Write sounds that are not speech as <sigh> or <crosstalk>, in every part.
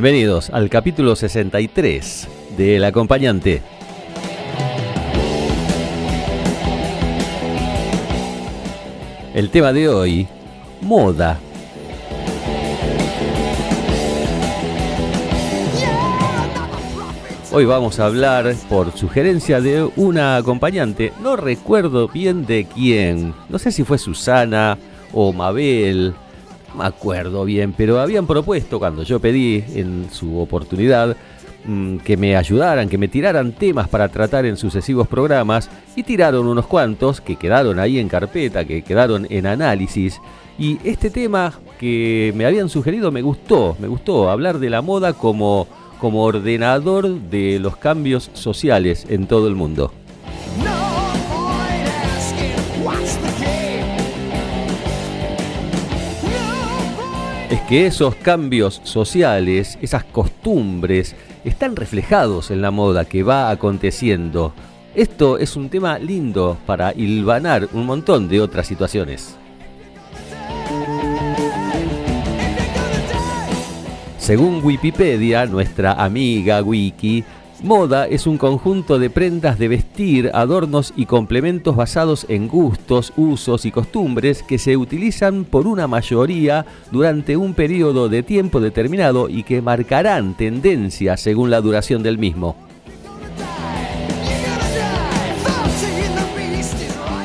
Bienvenidos al capítulo 63 de El Acompañante. El tema de hoy, moda. Hoy vamos a hablar por sugerencia de una acompañante, no recuerdo bien de quién, no sé si fue Susana o Mabel, me acuerdo bien, pero habían propuesto cuando yo pedí en su oportunidad mm, que me ayudaran, que me tiraran temas para tratar en sucesivos programas y tiraron unos cuantos que quedaron ahí en carpeta, que quedaron en análisis. Y este tema que me habían sugerido me gustó, me gustó hablar de la moda como, como ordenador de los cambios sociales en todo el mundo. Que esos cambios sociales, esas costumbres, están reflejados en la moda que va aconteciendo. Esto es un tema lindo para hilvanar un montón de otras situaciones. Según Wikipedia, nuestra amiga Wiki, Moda es un conjunto de prendas de vestir, adornos y complementos basados en gustos, usos y costumbres que se utilizan por una mayoría durante un periodo de tiempo determinado y que marcarán tendencia según la duración del mismo.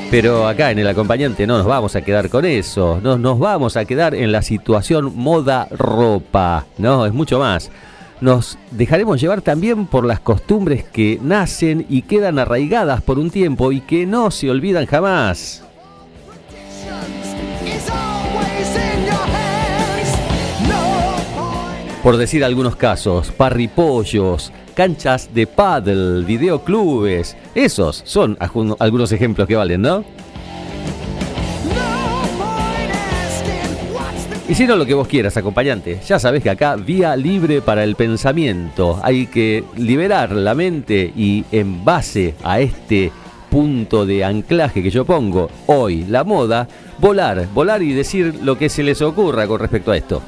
Pero acá en el acompañante no nos vamos a quedar con eso, no nos vamos a quedar en la situación moda ropa, no, es mucho más nos dejaremos llevar también por las costumbres que nacen y quedan arraigadas por un tiempo y que no se olvidan jamás. Por decir algunos casos, parripollos, canchas de paddle, videoclubes, esos son algunos ejemplos que valen, ¿no? Hicieron lo que vos quieras, acompañante. Ya sabes que acá vía libre para el pensamiento. Hay que liberar la mente y en base a este punto de anclaje que yo pongo hoy, la moda, volar, volar y decir lo que se les ocurra con respecto a esto.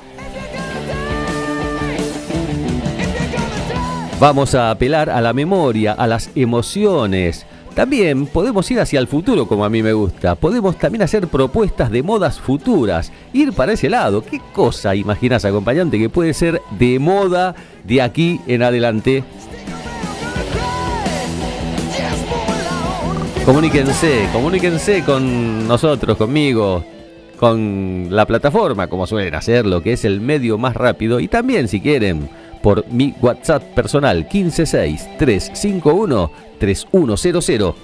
Vamos a apelar a la memoria, a las emociones, también podemos ir hacia el futuro como a mí me gusta. Podemos también hacer propuestas de modas futuras. Ir para ese lado. ¿Qué cosa imaginas, acompañante, que puede ser de moda de aquí en adelante? Comuníquense, comuníquense con nosotros, conmigo, con la plataforma, como suelen hacerlo, que es el medio más rápido. Y también, si quieren, por mi WhatsApp personal 156-351-3100.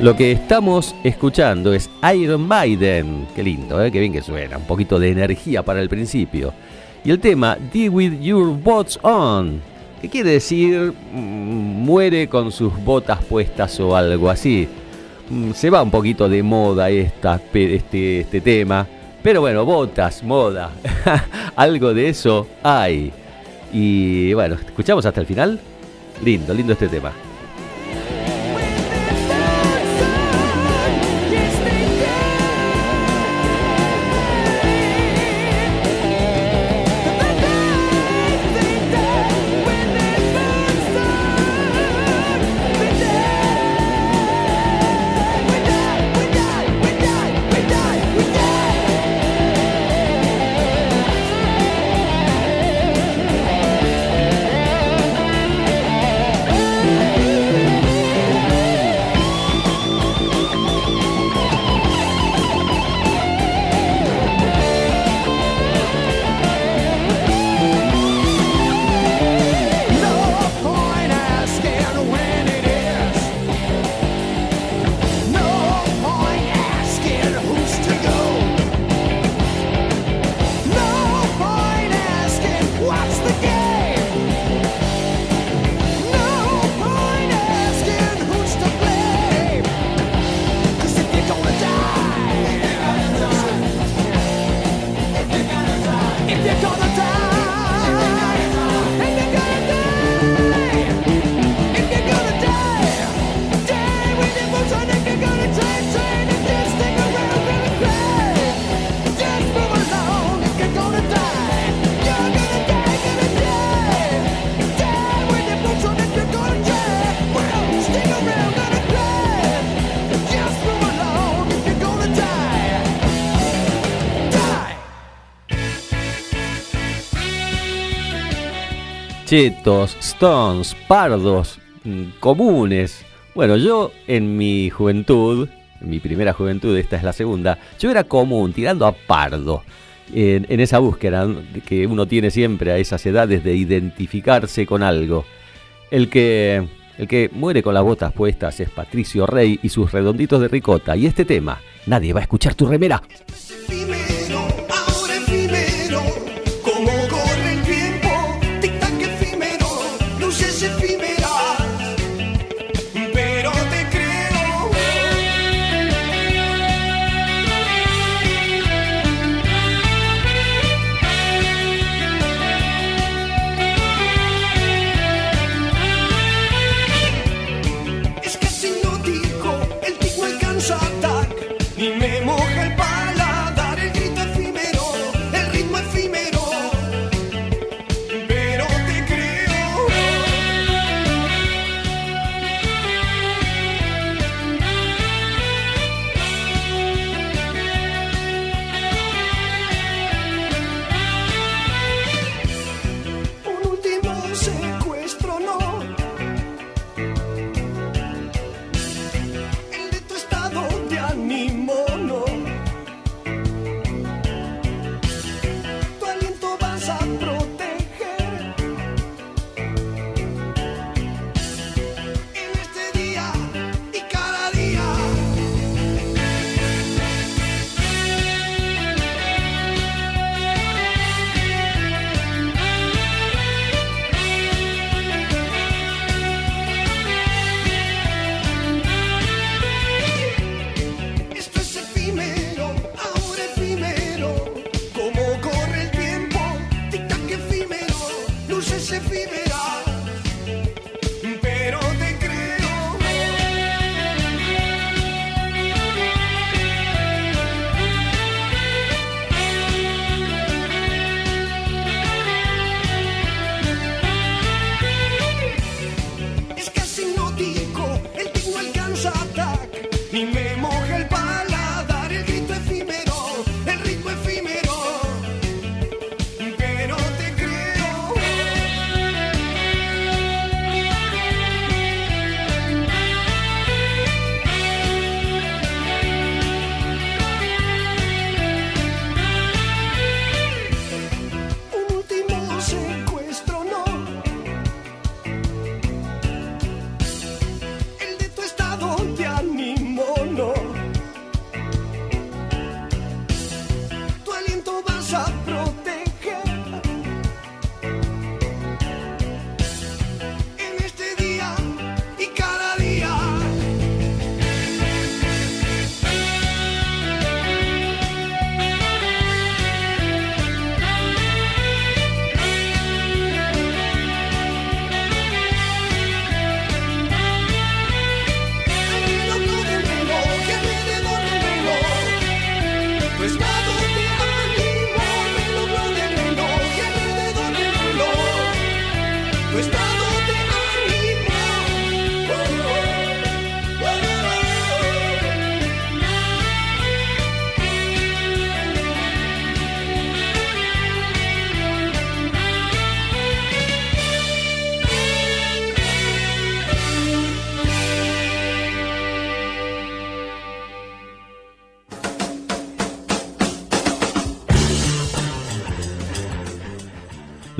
Lo que estamos escuchando es Iron Maiden. Qué lindo, ¿eh? qué bien que suena. Un poquito de energía para el principio. Y el tema Deal with Your Bots On. ¿Qué quiere decir? Mm, muere con sus botas puestas o algo así. Mm, se va un poquito de moda esta, este, este tema. Pero bueno, botas, moda, <laughs> algo de eso hay. Y bueno, escuchamos hasta el final. Lindo, lindo este tema. Chetos, stones, pardos, mm, comunes. Bueno, yo en mi juventud, en mi primera juventud, esta es la segunda, yo era común, tirando a pardo. En, en esa búsqueda que uno tiene siempre a esas edades de identificarse con algo. El que, el que muere con las botas puestas es Patricio Rey y sus redonditos de ricota. Y este tema, nadie va a escuchar tu remera.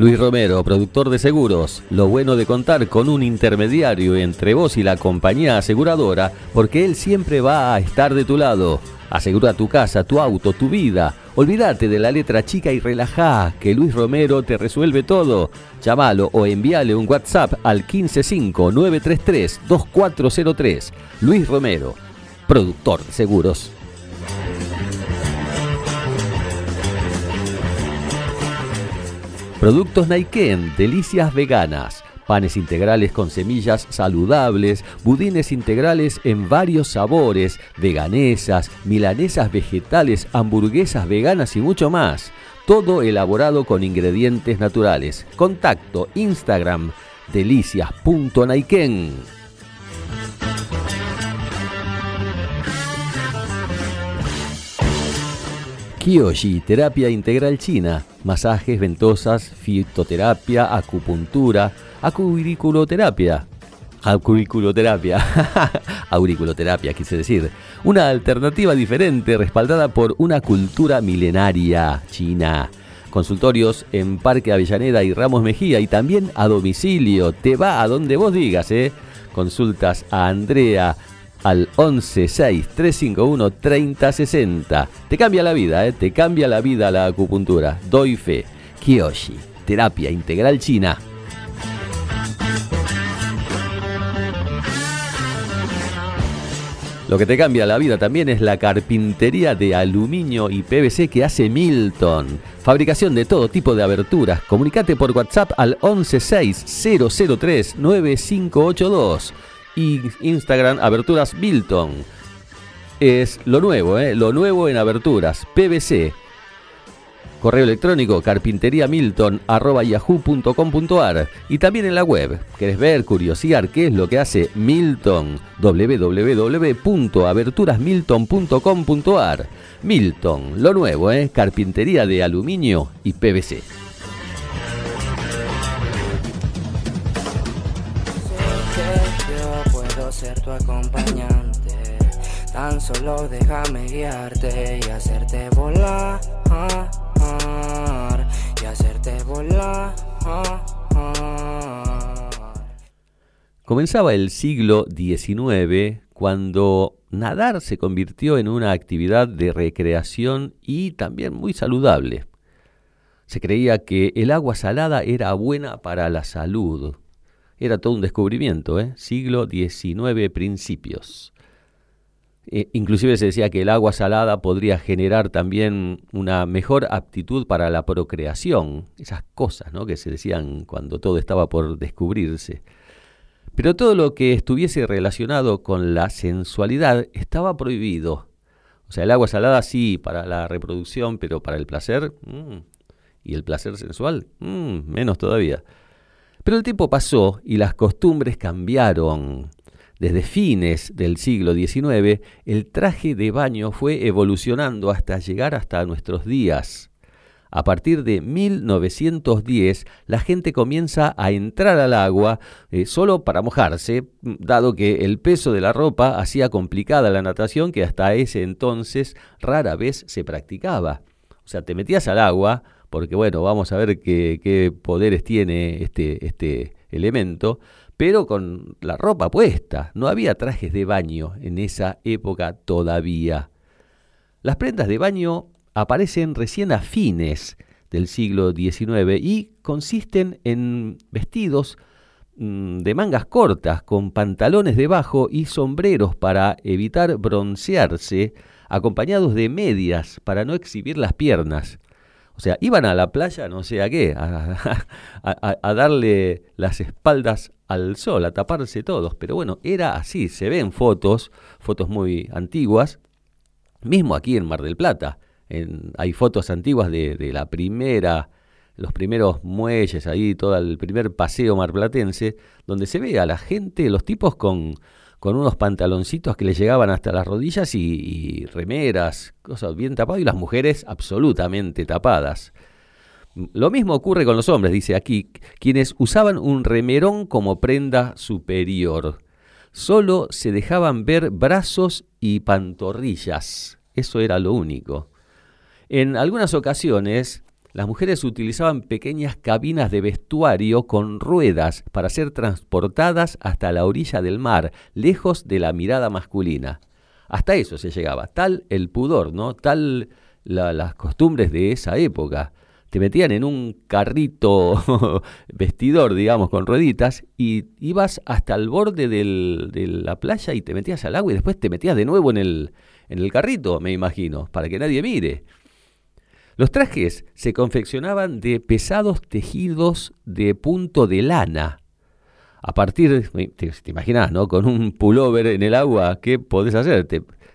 Luis Romero, productor de seguros. Lo bueno de contar con un intermediario entre vos y la compañía aseguradora, porque él siempre va a estar de tu lado. Asegura tu casa, tu auto, tu vida. Olvídate de la letra chica y relajá, que Luis Romero te resuelve todo. Llámalo o envíale un WhatsApp al 155-933-2403. Luis Romero, productor de seguros. Productos Naiken, delicias veganas, panes integrales con semillas saludables, budines integrales en varios sabores, veganesas, milanesas vegetales, hamburguesas veganas y mucho más. Todo elaborado con ingredientes naturales. Contacto Instagram delicias.naiken. Kyoshi, terapia integral china, masajes, ventosas, fitoterapia, acupuntura, auriculoterapia. Auriculoterapia. <laughs> Auriculoterapia, quise decir. Una alternativa diferente respaldada por una cultura milenaria china. Consultorios en Parque Avellaneda y Ramos Mejía y también a domicilio. Te va a donde vos digas, ¿eh? Consultas a Andrea al 351 3060 Te cambia la vida, ¿eh? te cambia la vida la acupuntura. Doy fe. Kiyoshi, terapia integral china. Lo que te cambia la vida también es la carpintería de aluminio y PVC que hace Milton. Fabricación de todo tipo de aberturas. Comunicate por WhatsApp al 116 9582 y Instagram Aberturas Milton. Es lo nuevo, ¿eh? lo nuevo en aberturas. PVC. Correo electrónico carpinteriamilton.yahoo.com.ar y también en la web. ¿Querés ver, curiosear qué es lo que hace Milton? www.aberturasmilton.com.ar Milton, lo nuevo, ¿eh? Carpintería de aluminio y PVC. Ser tu acompañante. Tan solo déjame guiarte y hacerte. Y hacerte. Comenzaba el siglo XIX cuando nadar se convirtió en una actividad de recreación y también muy saludable. Se creía que el agua salada era buena para la salud. Era todo un descubrimiento, ¿eh? siglo XIX principios. E, inclusive se decía que el agua salada podría generar también una mejor aptitud para la procreación, esas cosas ¿no? que se decían cuando todo estaba por descubrirse. Pero todo lo que estuviese relacionado con la sensualidad estaba prohibido. O sea, el agua salada sí para la reproducción, pero para el placer, mm, y el placer sensual, mm, menos todavía. Pero el tiempo pasó y las costumbres cambiaron. Desde fines del siglo XIX, el traje de baño fue evolucionando hasta llegar hasta nuestros días. A partir de 1910, la gente comienza a entrar al agua eh, solo para mojarse, dado que el peso de la ropa hacía complicada la natación que hasta ese entonces rara vez se practicaba. O sea, te metías al agua, porque bueno, vamos a ver qué, poderes tiene este, este elemento, pero con la ropa puesta. No había trajes de baño en esa época todavía. Las prendas de baño aparecen recién a fines del siglo XIX y consisten en vestidos mm, de mangas cortas con pantalones debajo y sombreros para evitar broncearse, acompañados de medias para no exhibir las piernas. O sea, iban a la playa, no sé a qué, <laughs> a, darle las espaldas al sol, a taparse todos. Pero bueno, era así, se ven fotos, fotos muy antiguas, mismo aquí en Mar del Plata. hay fotos antiguas de, la primera, los primeros muelles ahí, todo el primer paseo marplatense, donde se ve a la gente, los tipos con, con unos pantaloncitos que le llegaban hasta las rodillas y, remeras, cosas bien tapadas, y las mujeres absolutamente tapadas. Lo mismo ocurre con los hombres, dice aquí, quienes usaban un remerón como prenda superior. Solo se dejaban ver brazos y pantorrillas. Eso era lo único. En algunas ocasiones, las mujeres utilizaban pequeñas cabinas de vestuario con ruedas para ser transportadas hasta la orilla del mar, lejos de la mirada masculina. Hasta eso se llegaba, tal el pudor, ¿no? Tal las costumbres de esa época. Te metían en un carrito <laughs> vestidor, digamos, con rueditas, y ibas hasta el borde de la playa y te metías al agua y después te metías de nuevo en el, en el carrito, me imagino, para que nadie mire. Los trajes se confeccionaban de pesados tejidos de punto de lana. A partir, te, te imaginas, ¿no? Con un pullover en el agua, ¿qué podés hacer?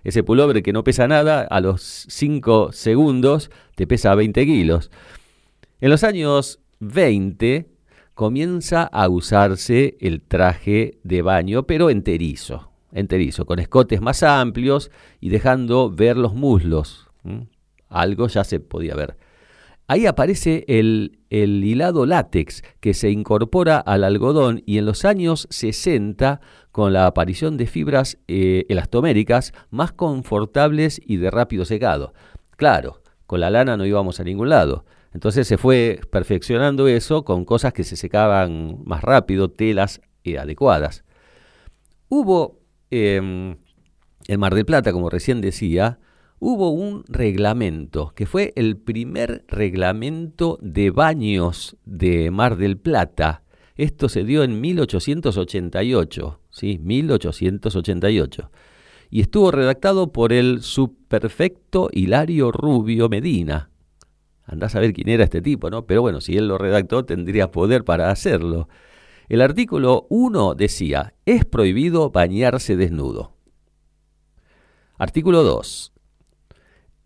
ese pullover que no pesa nada, a los 5 segundos te pesa 20 kilos. En los años 20 comienza a usarse el traje de baño, pero enterizo, enterizo, con escotes más amplios y dejando ver los muslos algo ya se podía ver. Ahí aparece el, el, hilado látex que se incorpora al algodón y en los años 60, con la aparición de fibras eh, elastoméricas más confortables y de rápido secado. Claro, con la lana no íbamos a ningún lado. Entonces se fue perfeccionando eso con cosas que se secaban más rápido, telas eh, adecuadas. Hubo em, en Mar del Plata, como recién decía, hubo un reglamento, que fue el primer reglamento de baños de Mar del Plata. Esto se dio en 1888, ¿sí? 1888. Y estuvo redactado por el subperfecto Hilario Rubio Medina. Andás a ver quién era este tipo, ¿no? Pero bueno, si él lo redactó, tendría poder para hacerlo. El artículo 1 decía, es prohibido bañarse desnudo. Artículo 2.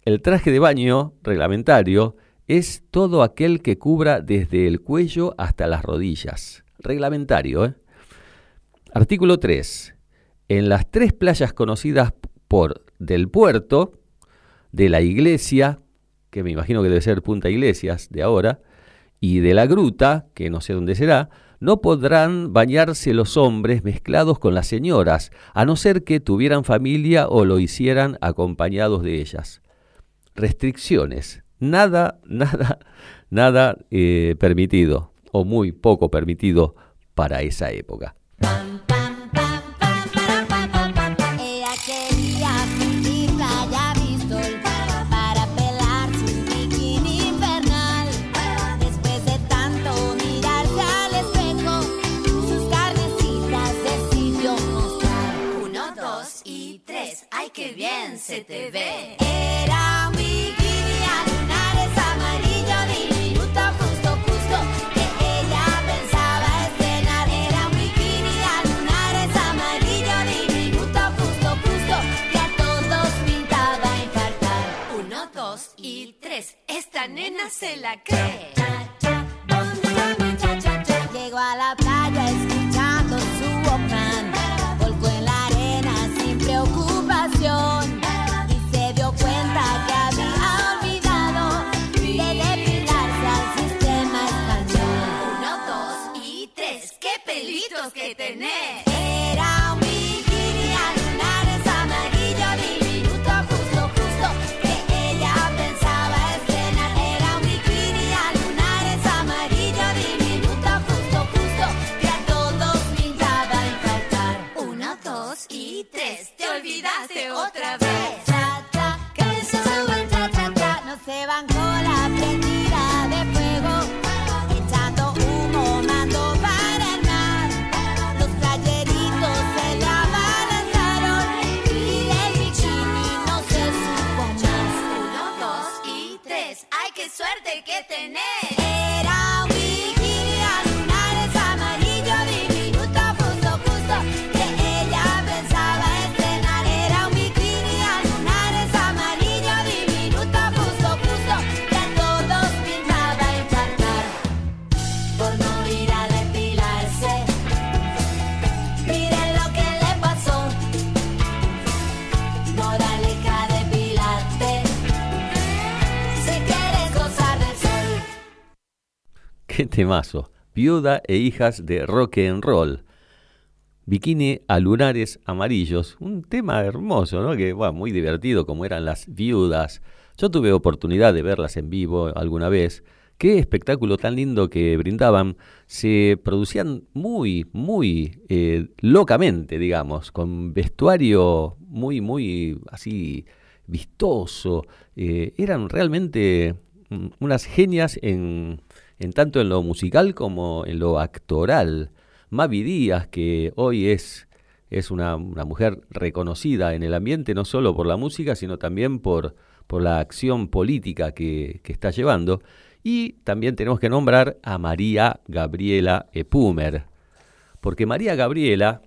El traje de baño reglamentario es todo aquel que cubra desde el cuello hasta las rodillas. Reglamentario. ¿eh? Artículo 3. En las tres playas conocidas por del puerto, de la iglesia, que me imagino que debe ser Punta Iglesias de ahora, y de la gruta, que no sé dónde será, no podrán bañarse los hombres mezclados con las señoras, a no ser que tuvieran familia o lo hicieran acompañados de ellas. Restricciones. Nada, nada, <laughs> nada eh, permitido, o muy poco permitido para esa época. se te ve. Se la cree. Viuda e hijas de rock and roll. Bikini a lunares amarillos. Un tema hermoso, ¿no? Que, muy divertido, como eran las viudas. Yo tuve oportunidad de verlas en vivo alguna vez. Qué espectáculo tan lindo que brindaban. Se producían muy, muy eh, locamente, digamos, con vestuario muy, muy así vistoso. Eh, eran realmente mm, unas genias en, en tanto en lo musical como en lo actoral. Mavi Díaz, que hoy es, es una, una mujer reconocida en el ambiente, no solo por la música, sino también por, por la acción política que, que está llevando. Y también tenemos que nombrar a María Gabriela Epumer, porque María Gabriela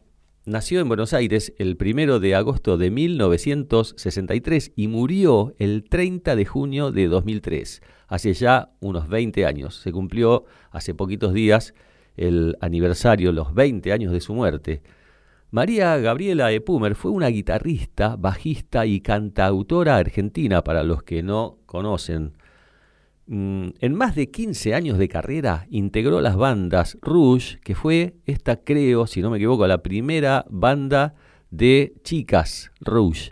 nació en Buenos Aires el primero de agosto de 1963 y murió el 30 de junio de 2003, hace ya unos 20 años. Se cumplió hace poquitos días el aniversario, los 20 años de su muerte. María Gabriela Epumer fue una guitarrista, bajista y cantautora argentina, para los que no conocen. Mm, En más de 15 años de carrera integró las bandas Rouge, que fue esta, creo, si no me equivoco, la primera banda de chicas Rouge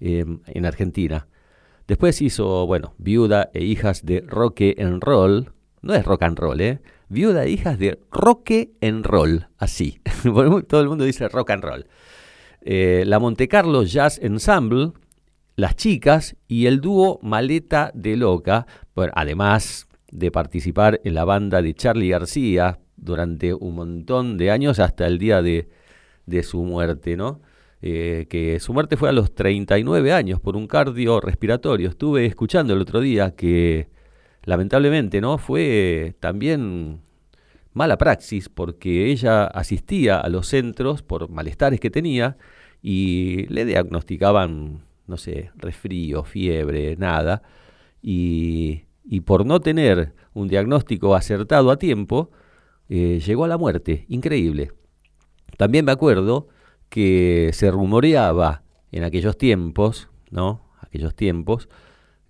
eh, en Argentina. Después hizo, bueno, Viuda e Hijas de Roque en Roll. No es rock and roll, ¿eh? Viuda e Hijas de Roque en Roll. Así. <laughs> Todo el mundo dice rock and roll. Eh, la Monte Carlo Jazz Ensemble, Las Chicas y el dúo Maleta de Loca. Además de participar en la banda de Charlie García durante un montón de años hasta el día de, de su muerte, ¿no? Eh, que su muerte fue a los 39 años por un cardio respiratorio. Estuve escuchando el otro día que lamentablemente no fue también mala praxis porque ella asistía a los centros por malestares que tenía y le diagnosticaban, no sé, resfrío, fiebre, nada. Y, y por no tener un diagnóstico acertado a tiempo, eh, llegó a la muerte. Increíble. También me acuerdo que se rumoreaba en aquellos tiempos, ¿no? Aquellos tiempos,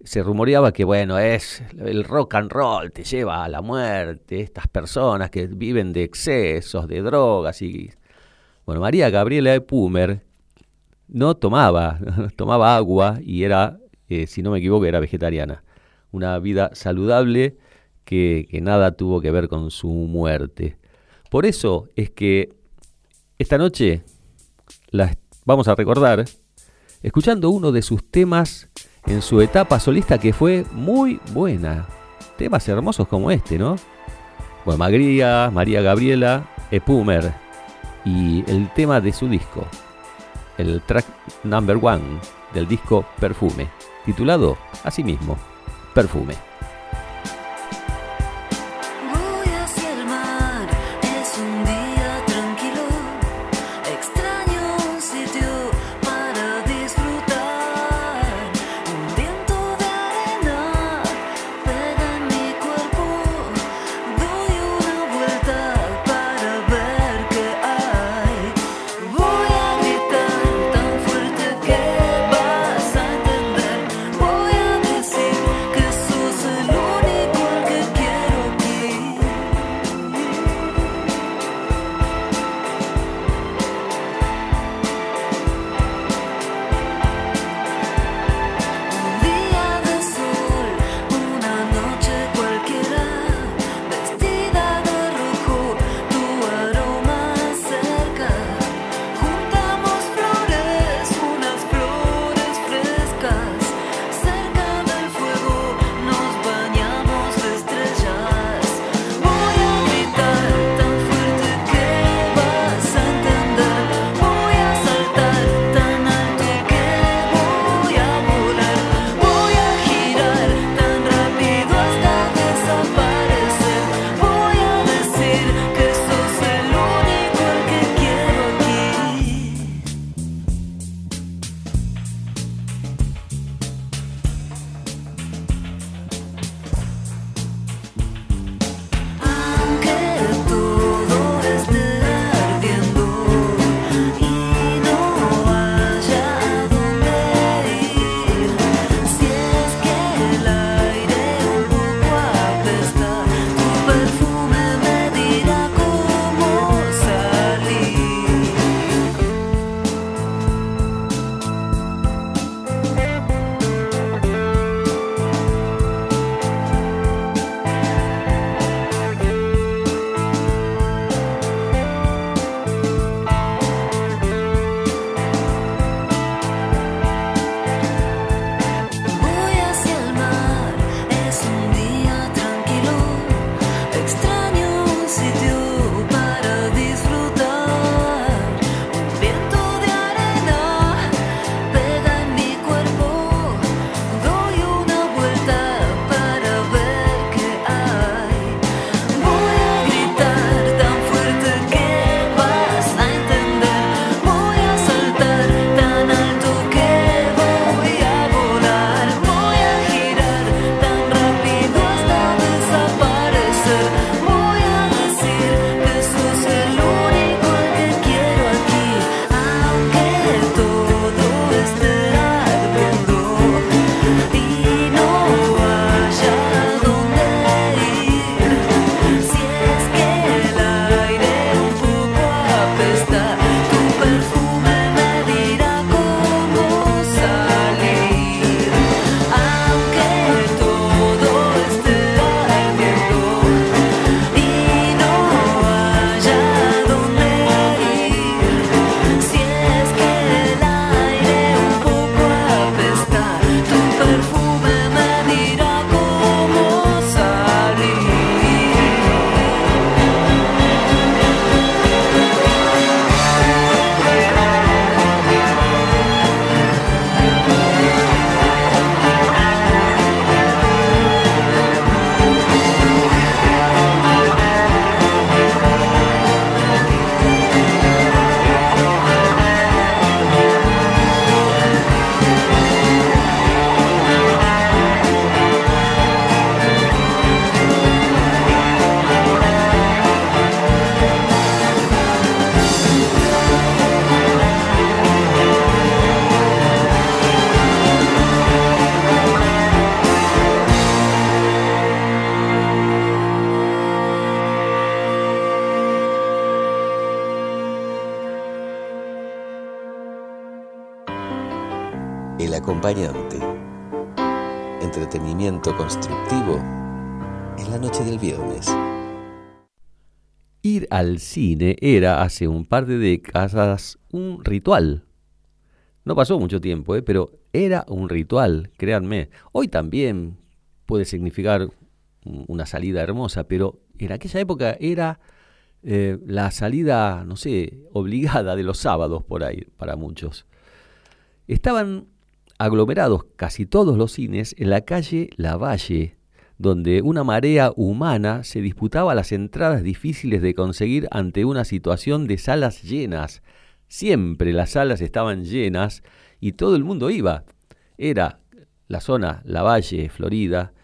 se rumoreaba que, bueno, es el rock and roll, te lleva a la muerte, estas personas que viven de excesos, de drogas y... Bueno, María Gabriela de Pumer no tomaba, <laughs> tomaba agua y era, eh, si no me equivoco, era vegetariana. Una vida saludable que, que nada tuvo que ver con su muerte. Por eso es que esta noche la vamos a recordar escuchando uno de sus temas en su etapa solista que fue muy buena. Temas hermosos como este, ¿no? Bueno, Magría, María Gabriela, Epumer y el tema de su disco, el track number one del disco Perfume, titulado así mismo, Perfume. Al cine era hace un par de décadas un ritual. No pasó mucho tiempo, ¿eh? pero era un ritual, créanme. Hoy también puede significar un- una salida hermosa, pero en aquella época era eh, la salida, no sé, obligada de los sábados por ahí, para muchos. Estaban aglomerados casi todos los cines en la calle Lavalle, donde una marea humana se disputaba las entradas difíciles de conseguir ante una situación de salas llenas. Siempre las salas estaban llenas y todo el mundo iba. Era la zona Lavalle, Florida,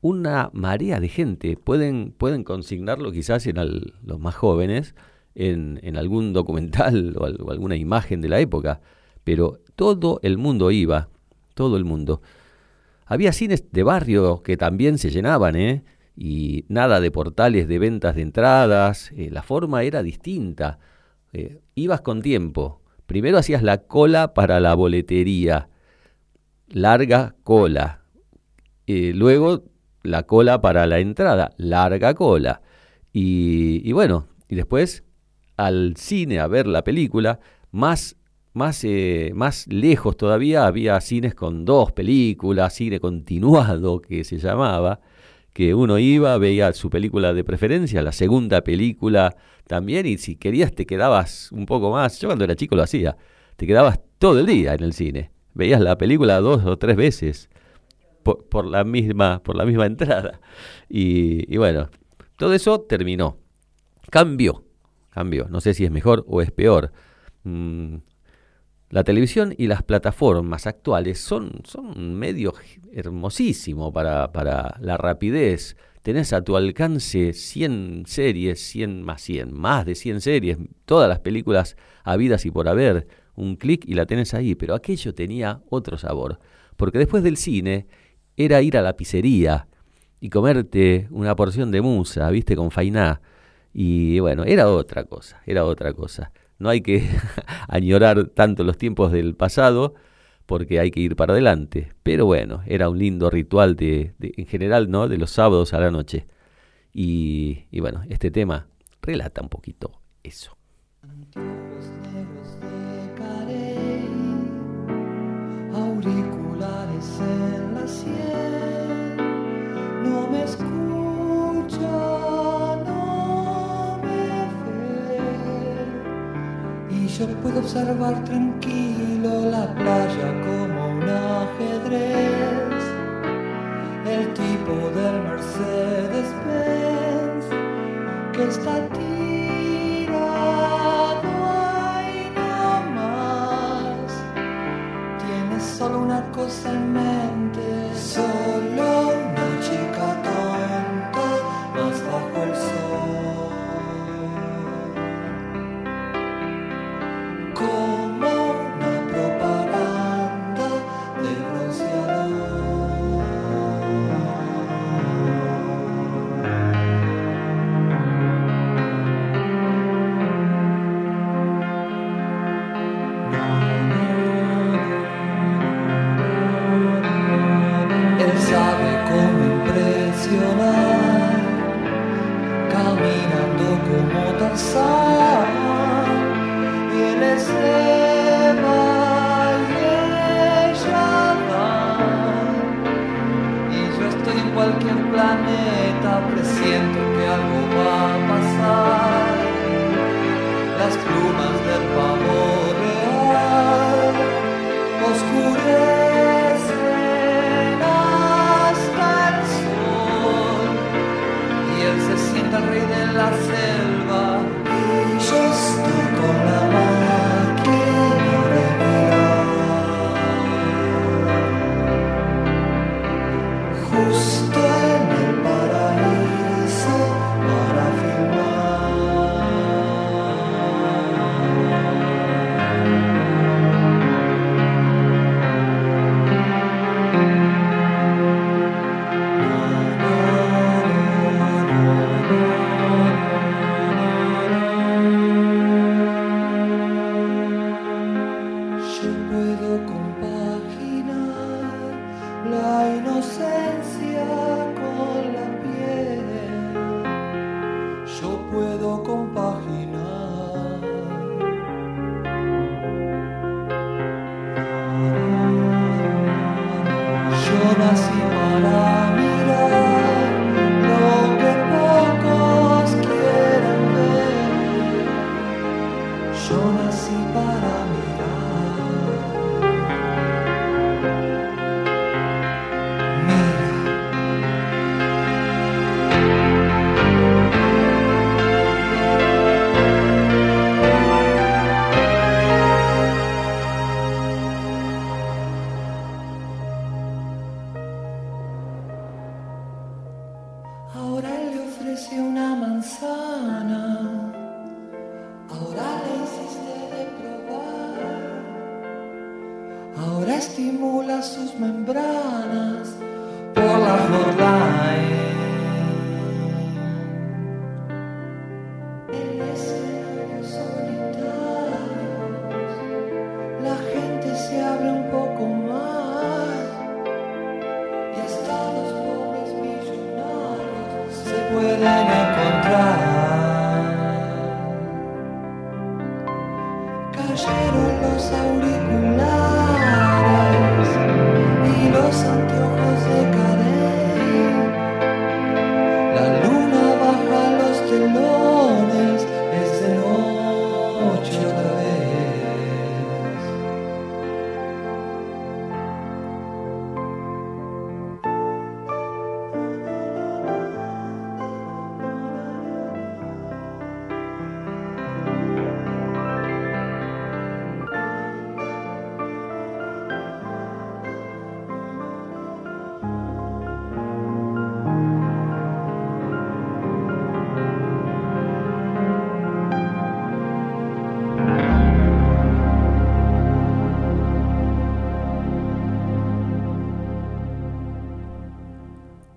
una marea de gente. Pueden, pueden consignarlo quizás en los más jóvenes, en, algún documental <laughs> o, al- o alguna imagen de la época, pero todo el mundo iba, todo el mundo. Había cines de barrio que también se llenaban, ¿eh? Y nada de portales de ventas de entradas, eh, la forma era distinta. Eh, ibas con tiempo. Primero hacías la cola para la boletería, larga cola. Eh, luego la cola para la entrada, larga cola. Y, y bueno, y después al cine a ver la película, más, más, eh, más lejos todavía había cines con dos películas, cine continuado que se llamaba, que uno iba, veía su película de preferencia, la segunda película también, y si querías te quedabas un poco más, yo cuando era chico lo hacía, te quedabas todo el día en el cine, veías la película dos o tres veces por, por la misma por la misma entrada. Y, y bueno todo eso terminó. Cambió cambió. No sé si es mejor o es peor. Mm, la televisión y las plataformas actuales son, un medio hermosísimo para, para la rapidez. Tenés a tu alcance 100 series, 100 más 100, más de 100 series, todas las películas habidas y por haber, un clic y la tenés ahí, pero aquello tenía otro sabor, porque después del cine era ir a la pizzería y comerte una porción de musa, viste, con fainá, y bueno, era otra cosa, era otra cosa. No hay que <laughs> añorar tanto los tiempos del pasado porque hay que ir para adelante. Pero bueno, era un lindo ritual de, en general, ¿no? De los sábados a la noche. Y, y bueno, este tema relata un poquito eso. Auriculares en la puedo observar tranquilo la playa como un ajedrez, el tipo del Mercedes-Benz que está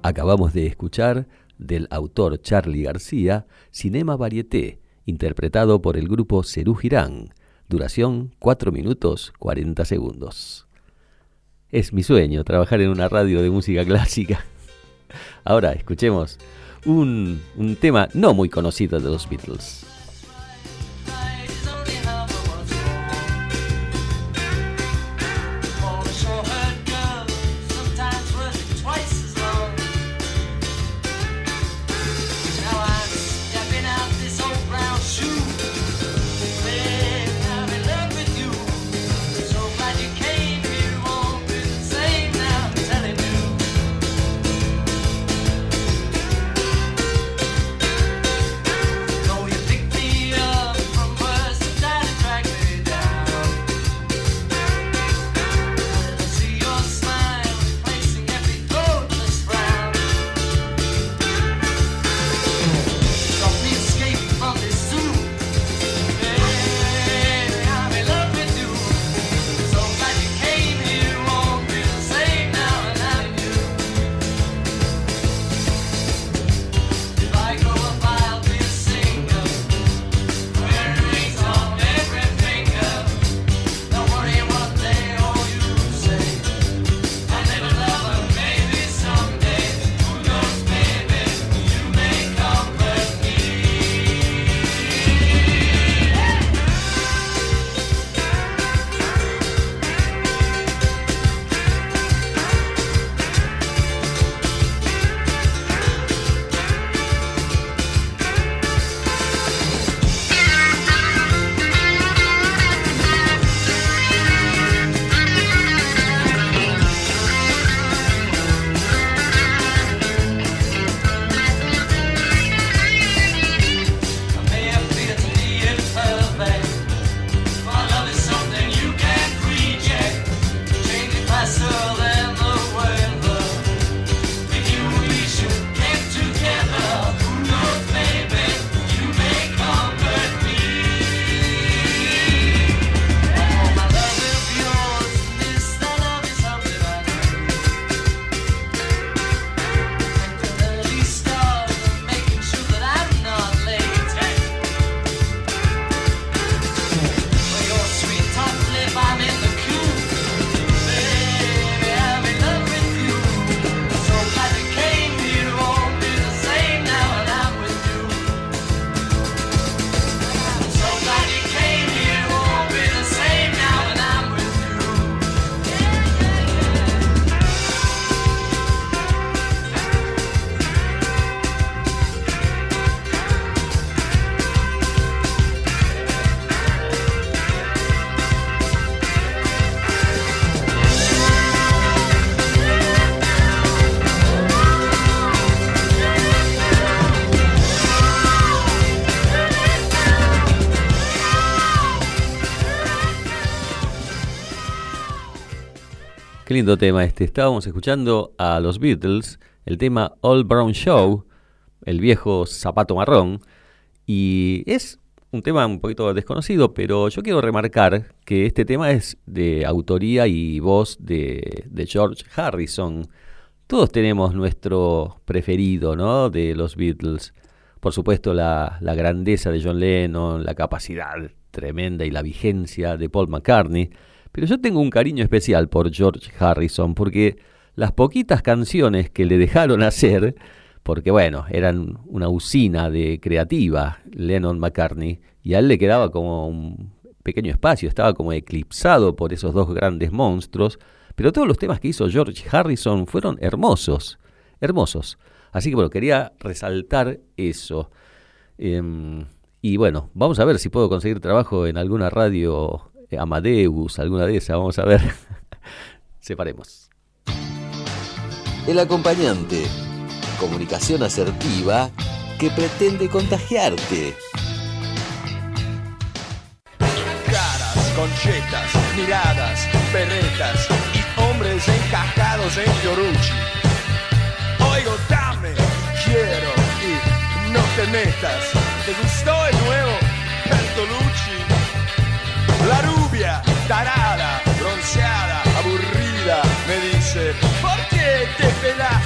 Acabamos de escuchar del autor Charlie García, Cinema Varieté, interpretado por el grupo Cerú Girán. Duración 4 minutos 40 segundos. Es mi sueño trabajar en una radio de música clásica. <laughs> Ahora escuchemos un, un tema no muy conocido de los Beatles. Lindo tema este. Estábamos escuchando a los Beatles, el tema All Brown Show, el viejo zapato marrón, y es un tema un poquito desconocido, pero yo quiero remarcar que este tema es de autoría y voz de, George Harrison. Todos tenemos nuestro preferido, ¿no? De los Beatles. Por supuesto, la grandeza de John Lennon, la capacidad tremenda y la vigencia de Paul McCartney pero yo tengo un cariño especial por George Harrison, porque las poquitas canciones que le dejaron hacer, porque bueno, eran una usina de creativa, Lennon McCartney, y a él le quedaba como un pequeño espacio, estaba como eclipsado por esos dos grandes monstruos, pero todos los temas que hizo George Harrison fueron hermosos, hermosos. Así que bueno, quería resaltar eso. Em, y bueno, vamos a ver si puedo conseguir trabajo en alguna radio Amadeus, alguna de esas, vamos a ver. <laughs> Separemos. El acompañante. Comunicación asertiva que pretende contagiarte. Caras, conchetas, miradas, berretas y hombres encajados en Fiorucci. Oigo, dame, quiero y no te metas. ¿Te gustó el nuevo? La rubia, tarada, bronceada, aburrida, me dice, ¿por qué te pelaste?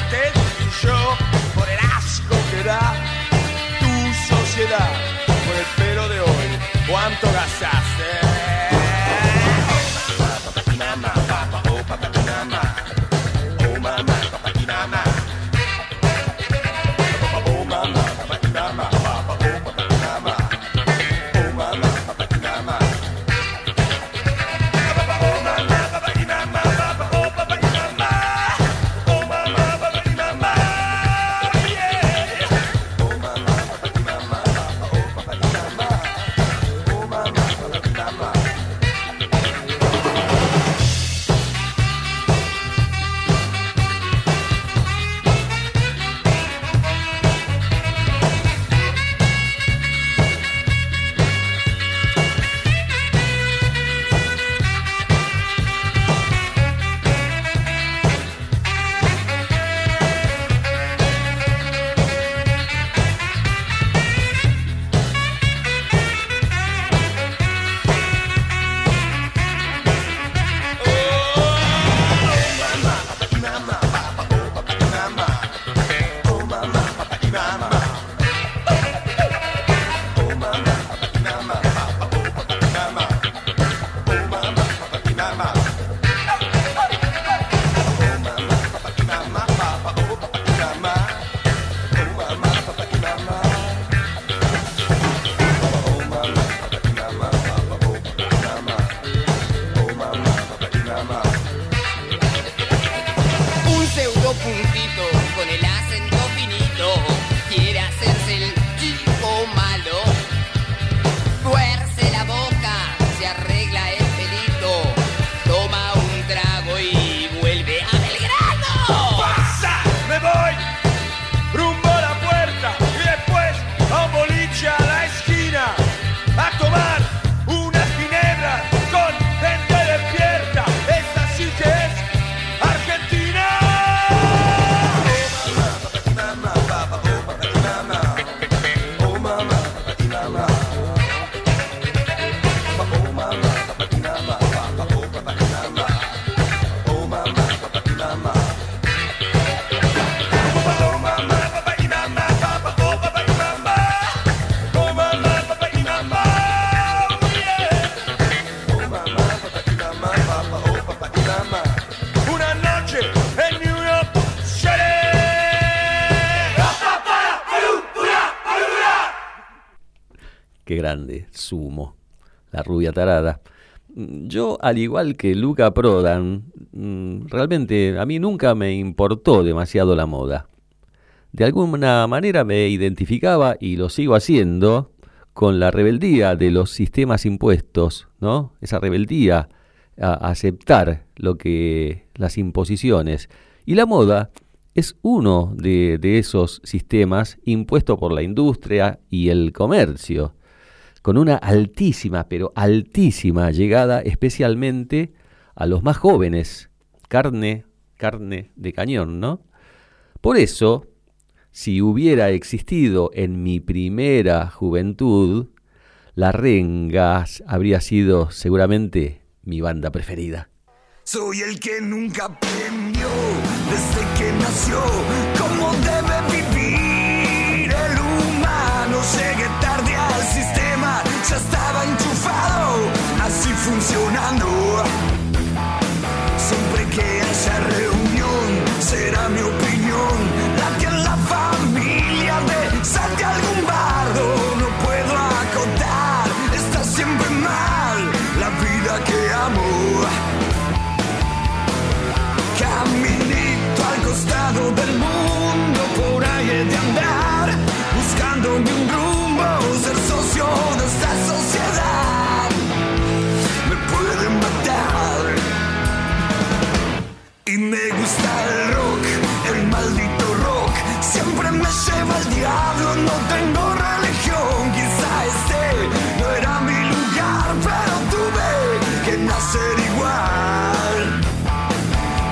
Grande, Sumo, la rubia tarada. Yo, al igual que Luca Prodan, mm, realmente a mí nunca me importó demasiado la moda. De alguna manera me identificaba, y lo sigo haciendo, con la rebeldía de los sistemas impuestos, ¿no? Esa rebeldía a aceptar lo que las imposiciones. Y la moda es uno de, de esos sistemas impuestos por la industria y el comercio con una altísima, pero altísima llegada especialmente a los más jóvenes, carne, carne de cañón, ¿no? Por eso, si hubiera existido en mi primera juventud, La Rengas habría sido seguramente mi banda preferida. Soy el que nunca aprendió desde que nació cómo debe vivir el humano. Llegué tarde ya estaba enchufado, así funcionando. Siempre que haya reunión, será mi opinión no tengo religión. Quizá este no era mi lugar, pero tuve que nacer igual.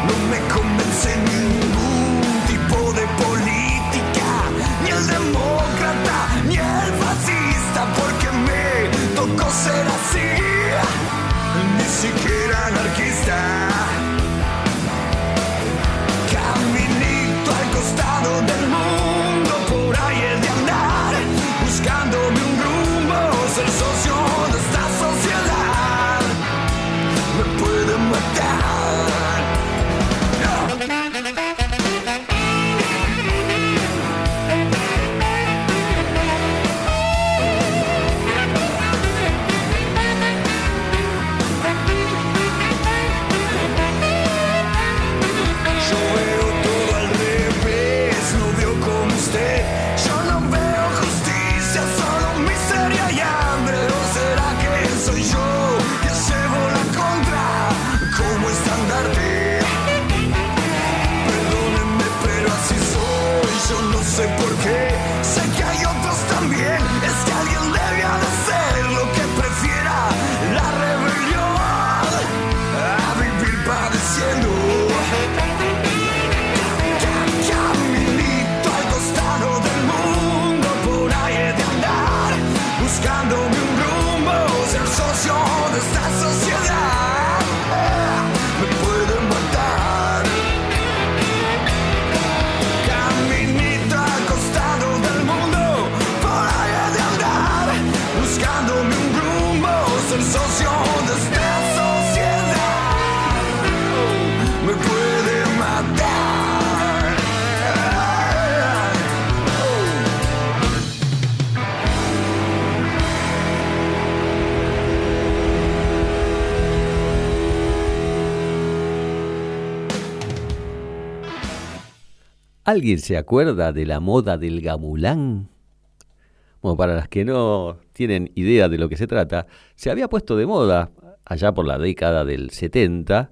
No me convence ningún tipo de política, ni el demócrata, ni el fascista, porque me tocó ser así, ¿Alguien se acuerda de la moda del gamulán? Bueno, para las que no tienen idea de lo que se trata, se había puesto de moda allá por la década del 70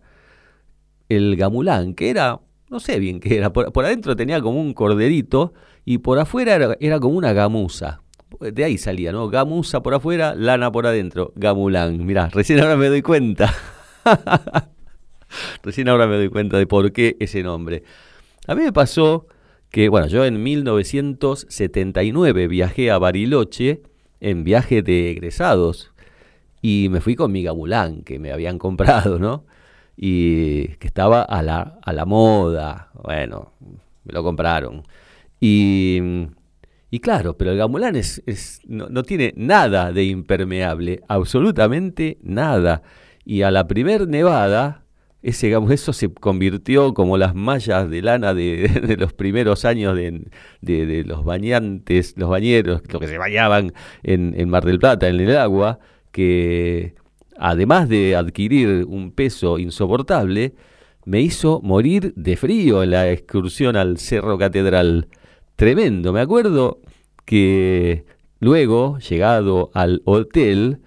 el gamulán, que era, no sé bien qué era, por, adentro tenía como un corderito y por afuera era, era como una gamuza. De ahí salía, ¿no? Gamuza por afuera, lana por adentro, gamulán. Mirá, recién ahora me doy cuenta. <laughs> recién ahora me doy cuenta de por qué ese nombre. A mí me pasó que, bueno, yo en 1979 viajé a Bariloche en viaje de egresados y me fui con mi gamulán que me habían <laughs> comprado, ¿no? Y que estaba a la, a la moda, bueno, me lo compraron. Y, y claro, pero el gamulán es, es- no, no tiene nada de impermeable, absolutamente nada. Y a la primer nevada, eso se convirtió como las mallas de lana de, <laughs> los primeros años de los bañantes, los bañeros, los que se bañaban en, en Mar del Plata, en el agua, que además de adquirir un peso insoportable, me hizo morir de frío en la excursión al Cerro Catedral. Tremendo, me acuerdo que luego, llegado al hotel,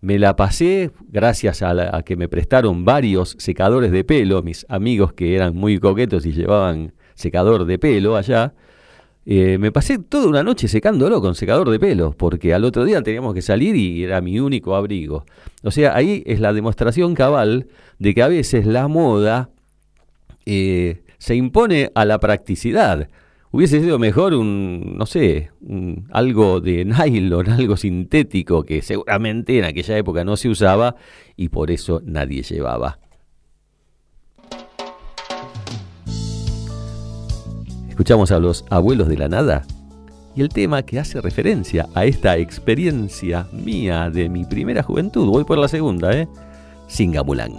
me la pasé, gracias a, la- que me prestaron varios secadores de pelo, mis amigos que eran muy coquetos y llevaban secador de pelo allá, eh, me pasé toda una noche secándolo con secador de pelo, porque al otro día teníamos que salir y era mi único abrigo. O sea, ahí es la demostración cabal de que a veces la moda eh, se impone a la practicidad. Hubiese sido mejor un, no sé, un- algo de nylon, <laughs> algo sintético que seguramente en aquella época no se usaba y por eso nadie llevaba. Escuchamos a los abuelos de la nada y el tema que hace referencia a esta experiencia mía de mi primera juventud, voy por la segunda, ¿eh? Singamulán.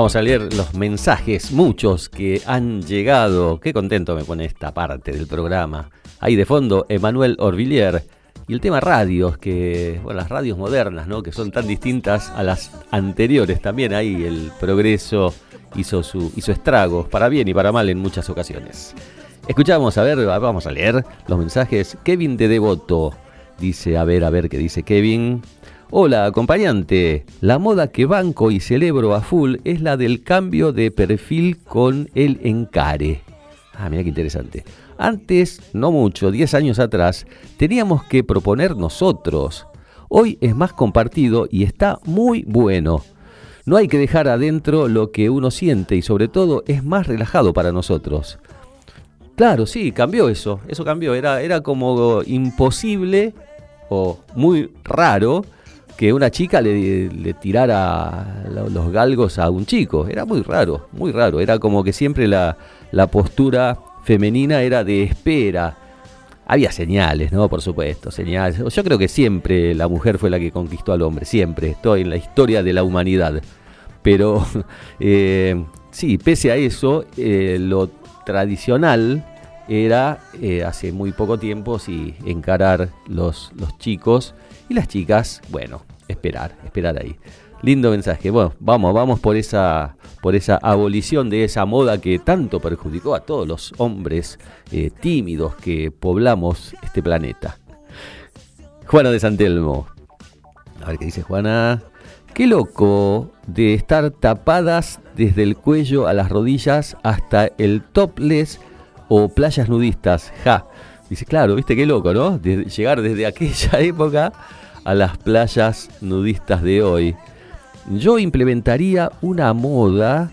Vamos a leer los mensajes, muchos que han llegado. Qué contento me pone esta parte del programa. Ahí de fondo, Emanuel Orvillier. Y el tema radios, que, bueno, las radios modernas, ¿no? Que son tan distintas a las anteriores. También ahí el progreso hizo, su, hizo estragos, para bien y para mal en muchas ocasiones. Escuchamos, a ver, vamos a leer los mensajes. Kevin de Devoto dice, a ver, a ver qué dice Kevin. Hola, acompañante. La moda que banco y celebro a full es la del cambio de perfil con el encare. Ah, mira qué interesante. Antes, no mucho, 10 años atrás, teníamos que proponer nosotros. Hoy es más compartido y está muy bueno. No hay que dejar adentro lo que uno siente y sobre todo es más relajado para nosotros. Claro, sí, cambió eso. Eso cambió. Era, era como imposible o muy raro que una chica le, tirara lo- los galgos a un chico. Era muy raro, muy raro. Era como que siempre la, la postura femenina era de espera. Había señales, ¿no? Por supuesto, señales. Yo creo que siempre la mujer fue la que conquistó al hombre, siempre. Esto en la historia de la humanidad. Pero <laughs> eh, sí, pese a eso, eh, lo tradicional era eh, hace muy poco tiempo sí, encarar los, los chicos y las chicas, bueno, esperar, esperar ahí. Lindo mensaje. Bueno, vamos, vamos por esa, por esa abolición de esa moda que tanto perjudicó a todos los hombres eh, tímidos que poblamos este planeta. Juana de Santelmo. A ver qué dice Juana. Qué loco de estar tapadas desde el cuello a las rodillas hasta el topless o playas nudistas. Ja. Dice, claro, viste qué loco, ¿no? De llegar desde aquella <laughs> época a las playas nudistas de hoy. Yo implementaría una moda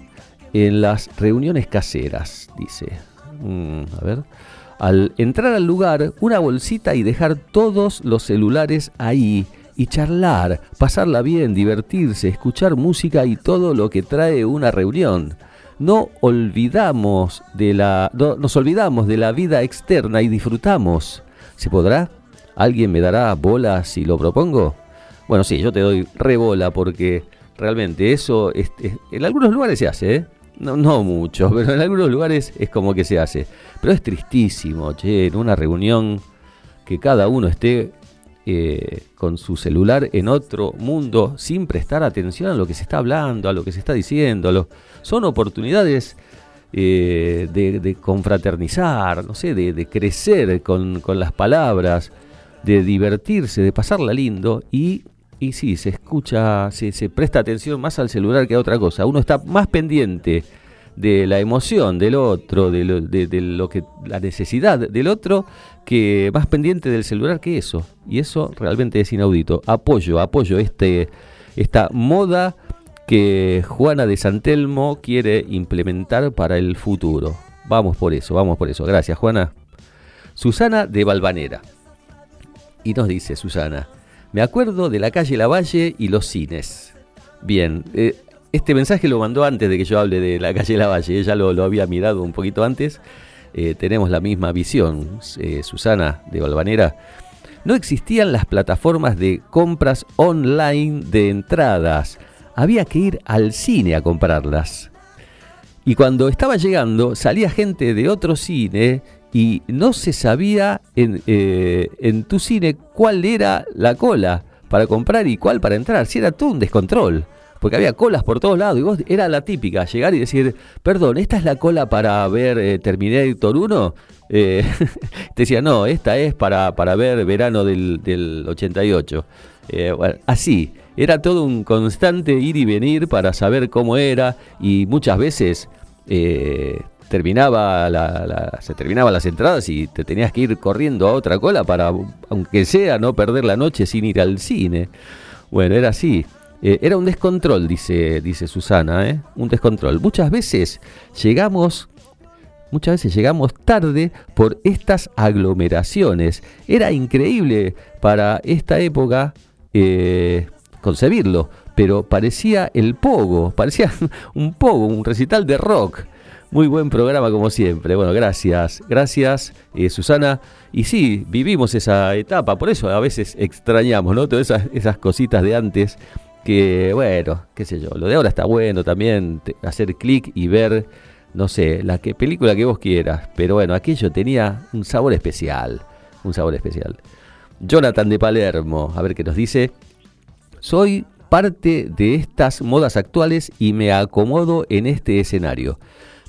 en las reuniones caseras, dice. Mm, a ver. Al entrar al lugar, una bolsita y dejar todos los celulares ahí y charlar, pasarla bien, divertirse, escuchar música y todo lo que trae una reunión. No olvidamos de la no- nos olvidamos de la vida externa y disfrutamos. ¿Se podrá? ¿Alguien me dará bola si lo propongo? Bueno, sí, yo te doy rebola porque realmente eso es- es- en algunos lugares se hace, ¿eh? No, no mucho, <laughs> pero en algunos lugares es como que se hace. Pero es tristísimo, che, en una reunión que cada uno esté eh, con su celular en otro mundo sin prestar atención a lo que se está hablando, a lo que se está diciendo. son oportunidades eh, de, de confraternizar, no sé, de, de crecer con, con las palabras, de divertirse, de pasarla lindo y, y sí, se escucha, se, presta atención más al celular que a otra cosa. Uno está más pendiente de la emoción del otro, de lo, de- de lo que la necesidad del otro, que más pendiente del celular que eso. Y eso realmente es inaudito. Apoyo, apoyo este, esta moda que Juana de Santelmo quiere implementar para el futuro. Vamos por eso, vamos por eso. Gracias, Juana. Susana de Valvanera. Y nos dice Susana, me acuerdo de la calle Lavalle y los cines. Bien, eh, este mensaje lo mandó antes de que yo hable de la calle Lavalle, ella lo, había mirado un poquito antes. Eh, tenemos la misma visión, eh, Susana de Valvanera. No existían las plataformas de compras online de entradas. Había que ir al cine a comprarlas. Y cuando estaba llegando, salía gente de otro cine y no se sabía en, eh, en tu cine cuál era la cola para comprar y cuál para entrar. Si era todo un descontrol. Porque había colas por todos lados y vos era la típica, llegar y decir, perdón, ¿esta es la cola para ver eh, Terminator 1? Eh, <laughs> te decía, no, esta es para, para ver verano del, del 88. Eh, bueno, así, era todo un constante ir y venir para saber cómo era y muchas veces eh, terminaba la, se terminaban las entradas y te tenías que ir corriendo a otra cola para, aunque sea, no perder la noche sin ir al cine. Bueno, era así. Eh, era un descontrol, dice, dice Susana, ¿eh? un descontrol. Muchas veces llegamos Muchas veces llegamos tarde por estas aglomeraciones. Era increíble para esta época eh, concebirlo, pero parecía el pogo, parecía <laughs> un pogo, un recital de rock. Muy buen programa como siempre. Bueno, gracias, gracias eh, Susana. Y sí, vivimos esa etapa, por eso a veces extrañamos, ¿no? Todas esas, cositas de antes que, bueno, qué sé yo, lo de ahora está bueno también, hacer clic y ver no sé, la que, película que vos quieras, pero bueno, aquello tenía un sabor especial, un sabor especial. Jonathan de Palermo, a ver qué nos dice. Soy parte de estas modas actuales y me acomodo en este escenario.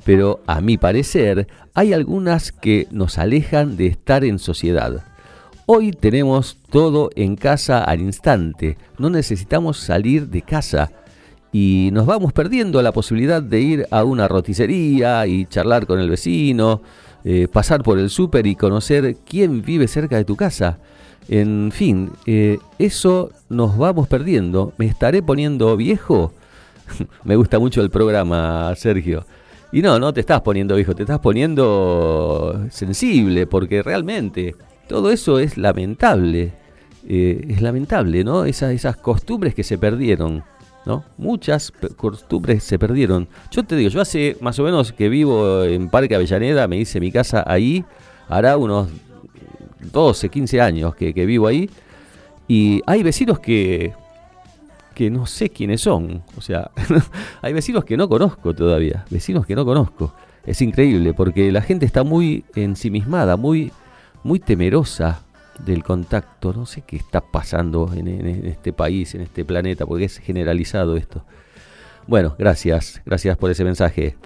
Pero a mi parecer hay algunas que nos alejan de estar en sociedad. Hoy tenemos todo en casa al instante, no necesitamos salir de casa y nos vamos perdiendo la posibilidad de ir a una roticería y charlar con el vecino, eh, pasar por el súper y conocer quién vive cerca de tu casa. En fin, eh, eso nos vamos perdiendo. ¿Me estaré poniendo viejo? <laughs> Me gusta mucho el programa, Sergio. Y no, no te estás poniendo viejo, te estás poniendo sensible, porque realmente todo eso es lamentable. Eh, es lamentable, ¿no? Esas, esas costumbres que se perdieron, ¿no? Muchas costumbres se perdieron. Yo te digo, yo hace más o menos que vivo en Parque Avellaneda, me hice mi casa ahí, hará unos 12, 15 años que, que vivo ahí, y hay vecinos que, que no sé quiénes son. O sea, <laughs> hay vecinos que no conozco todavía, vecinos que no conozco. Es increíble porque la gente está muy ensimismada, muy, muy temerosa del contacto. No sé qué está pasando en, este país, en este planeta, porque es generalizado esto. Bueno, gracias, gracias por ese mensaje.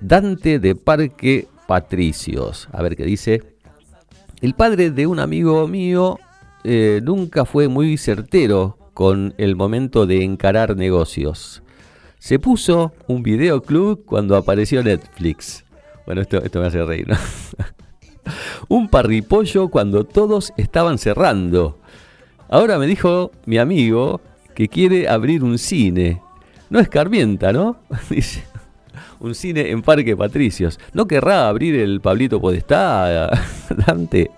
Dante de Parque Patricios. A ver qué dice. El padre de un amigo mío eh, nunca fue muy certero con el momento de encarar negocios. Se puso un videoclub cuando apareció Netflix. Bueno, esto, esto me hace reír, ¿no? <laughs> un parripollo cuando todos estaban cerrando. Ahora me dijo mi amigo que quiere abrir un cine. No escarmienta, ¿no? <laughs> Dice, un cine en Parque Patricios. ¿No querrá abrir el Pablito Podestá, <laughs> Dante?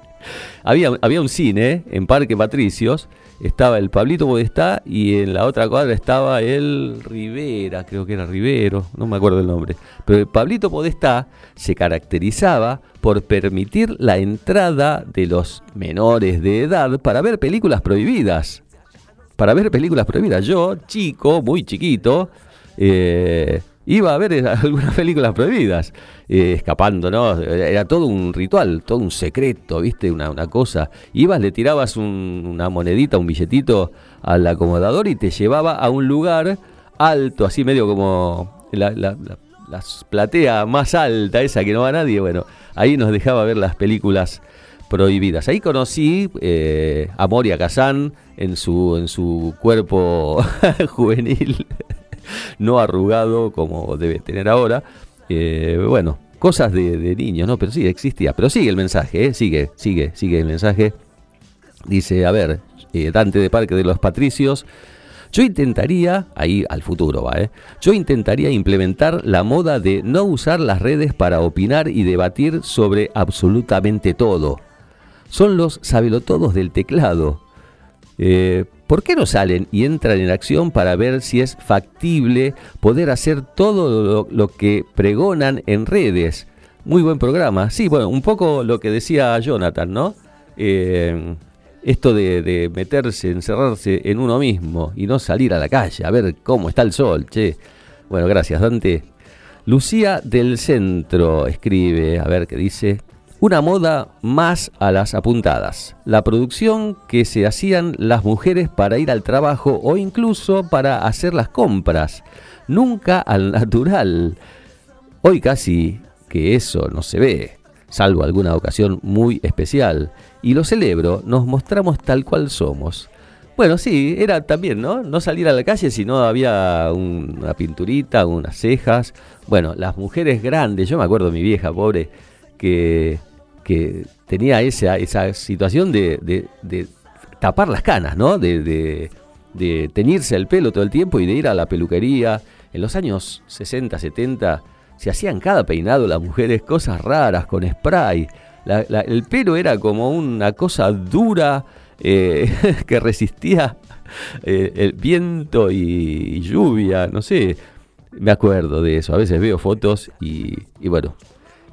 Había, había un cine en Parque Patricios, estaba el Pablito Podestá y en la otra cuadra estaba el Rivera, creo que era Rivero, no me acuerdo el nombre. Pero el Pablito Podestá se caracterizaba por permitir la entrada de los menores de edad para ver películas prohibidas. Para ver películas prohibidas. Yo, chico, muy chiquito, eh, iba a ver eh, <laughs> algunas películas prohibidas, eh, escapando, ¿no? Era todo un ritual, todo un secreto, ¿viste? Una, cosa. Ibas, le tirabas un- una monedita, un billetito al acomodador y te llevaba a un lugar alto, así medio como la, la- la- la platea más alta, esa que no va nadie. Bueno, ahí nos dejaba ver las películas prohibidas. Ahí conocí eh, a Moria Kazan en su, en su cuerpo <laughs> juvenil, no arrugado como debe tener ahora. Eh, bueno, cosas de, niños, ¿no? Pero sí, existía. Pero sigue el mensaje, ¿eh? Sigue, sigue, sigue el mensaje. Dice, a ver, eh, Dante de Parque de los Patricios. Yo intentaría, ahí al futuro va. Yo intentaría implementar la moda de no usar las redes para opinar y debatir sobre absolutamente todo. Son los sabelotodos del teclado. Eh, ¿Por qué no salen y entran en acción para ver si es factible poder hacer todo lo, que pregonan en redes? Muy buen programa. Sí, bueno, un poco lo que decía Jonathan, ¿no? Eh, esto de, de meterse, encerrarse en uno mismo y no salir a la calle a ver cómo está el sol, che. Bueno, gracias, Dante. Lucía del Centro escribe, a ver qué dice. Una moda más a las apuntadas. La producción que se hacían las mujeres para ir al trabajo o incluso para hacer las compras. Nunca al natural. Hoy casi que eso no se ve, salvo alguna ocasión muy especial. Y lo celebro, nos mostramos tal cual somos. Bueno, sí, era también, ¿no? No salir a la calle si no había un- una pinturita, unas cejas. Bueno, las mujeres grandes, yo me acuerdo de mi vieja pobre, que, que tenía esa, esa situación de, de- de tapar las canas, ¿no? De, de, de teñirse el pelo todo el tiempo y de ir a la peluquería. En los años 60, 70, se hacían cada peinado las mujeres cosas raras con spray. La- la- el pelo era como una cosa dura eh, <laughs> que resistía eh, el viento y, lluvia, no sé. Me acuerdo de eso. A veces veo fotos y, y bueno,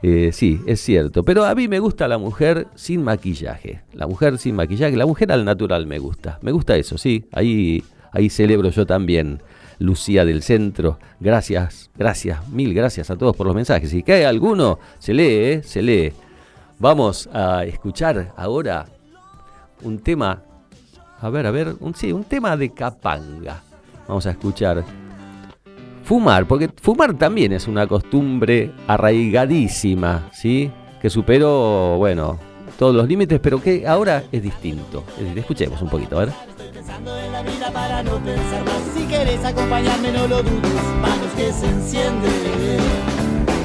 eh, sí, es cierto. Pero a mí me gusta la mujer sin maquillaje. La mujer sin maquillaje. La mujer al natural me gusta. Me gusta eso, sí. Ahí, ahí celebro yo también. Lucía del Centro. Gracias, gracias, mil gracias a todos por los mensajes. Si cae alguno, se lee, ¿eh? se lee. Vamos a escuchar ahora un tema. A ver, a ver, un, sí, un tema de Capanga. Vamos a escuchar. Fumar, porque fumar también es una costumbre arraigadísima, ¿sí? Que superó, bueno, todos los límites, pero que ahora es distinto. Es decir, escuchemos un poquito, a ver. Pensando en la vida para no pensar más. Si querés acompañarme, no lo dudes. Manos que se encienden.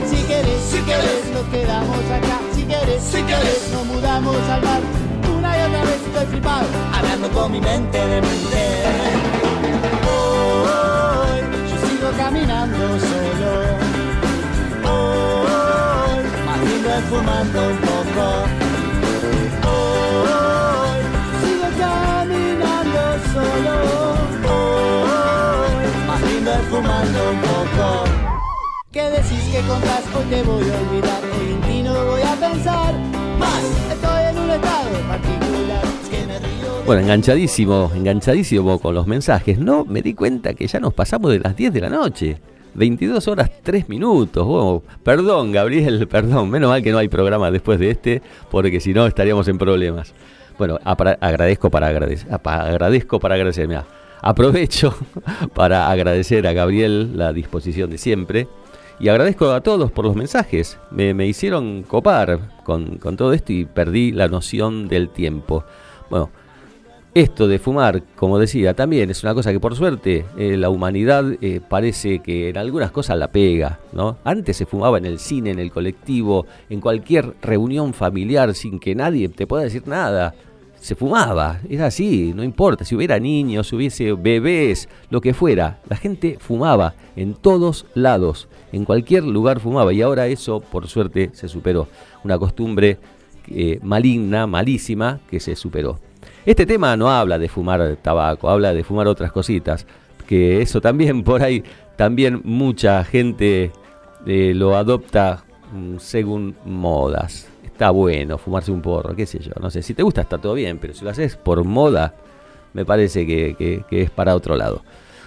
Si querés, si querés, nos quedamos acá. Si querés, si querés, nos mudamos al mar. Una y otra vez estoy flipado, hablando con mi mente de mente. Caminando solo. Hoy más lindo es fumando un poco. Hoy sigo caminando solo. Hoy más lindo es fumando un poco. ¿Qué decís que contás? Hoy te voy a olvidar. Hoy en ti no voy a pensar más. Estoy en un estado particular. Bueno, enganchadísimo, enganchadísimo con los mensajes. No, me di cuenta que ya nos pasamos de las 10 de la noche. 22 horas 3 minutos. Perdón, Gabriel, <laughs> perdón. Menos mal que no hay programa después de este, porque si no estaríamos en problemas. Bueno, apra- agradezco para agradecer. Agradezco para agradecer. mirá. aprovecho <laughs> para agradecer a Gabriel la disposición de siempre. Y agradezco a todos por los mensajes. Me, hicieron copar con todo esto y perdí la noción del tiempo. Bueno, esto de fumar, como decía, también es una cosa que por suerte eh, la humanidad eh, parece que en algunas cosas la pega, ¿no? Antes se fumaba en el cine, en el colectivo, en cualquier reunión familiar sin que nadie te pueda decir nada. Se fumaba, era así, no importa, si hubiera niños, si hubiese bebés, lo que fuera, la gente fumaba en todos lados, en cualquier lugar fumaba y ahora eso por suerte se superó, una costumbre eh, maligna, malísima, que se superó. Este tema no habla de fumar tabaco, habla de fumar otras cositas, que eso también <laughs> por ahí, también mucha gente eh, lo adopta mm, según modas. Está bueno fumarse un porro, qué sé yo, no sé, si te gusta está todo bien, pero si lo haces por moda, me parece que, que- que es para otro lado.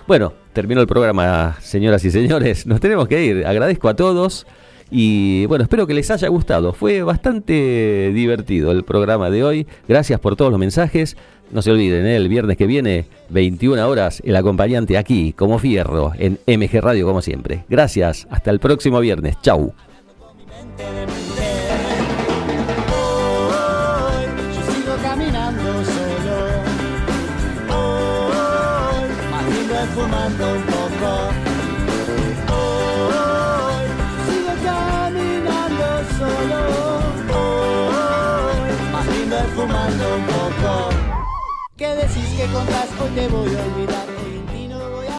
Bueno, terminó el programa, señoras y señores, nos tenemos que ir, agradezco a todos. Y bueno, espero que les haya gustado. Fue bastante divertido el programa de hoy. Gracias por todos los mensajes. No se olviden, ¿eh? el viernes que viene, 21 horas, el acompañante aquí, como fierro, en MG Radio, como siempre. Gracias, hasta el próximo viernes. Chau. Contás? Hoy te voy a olvidar.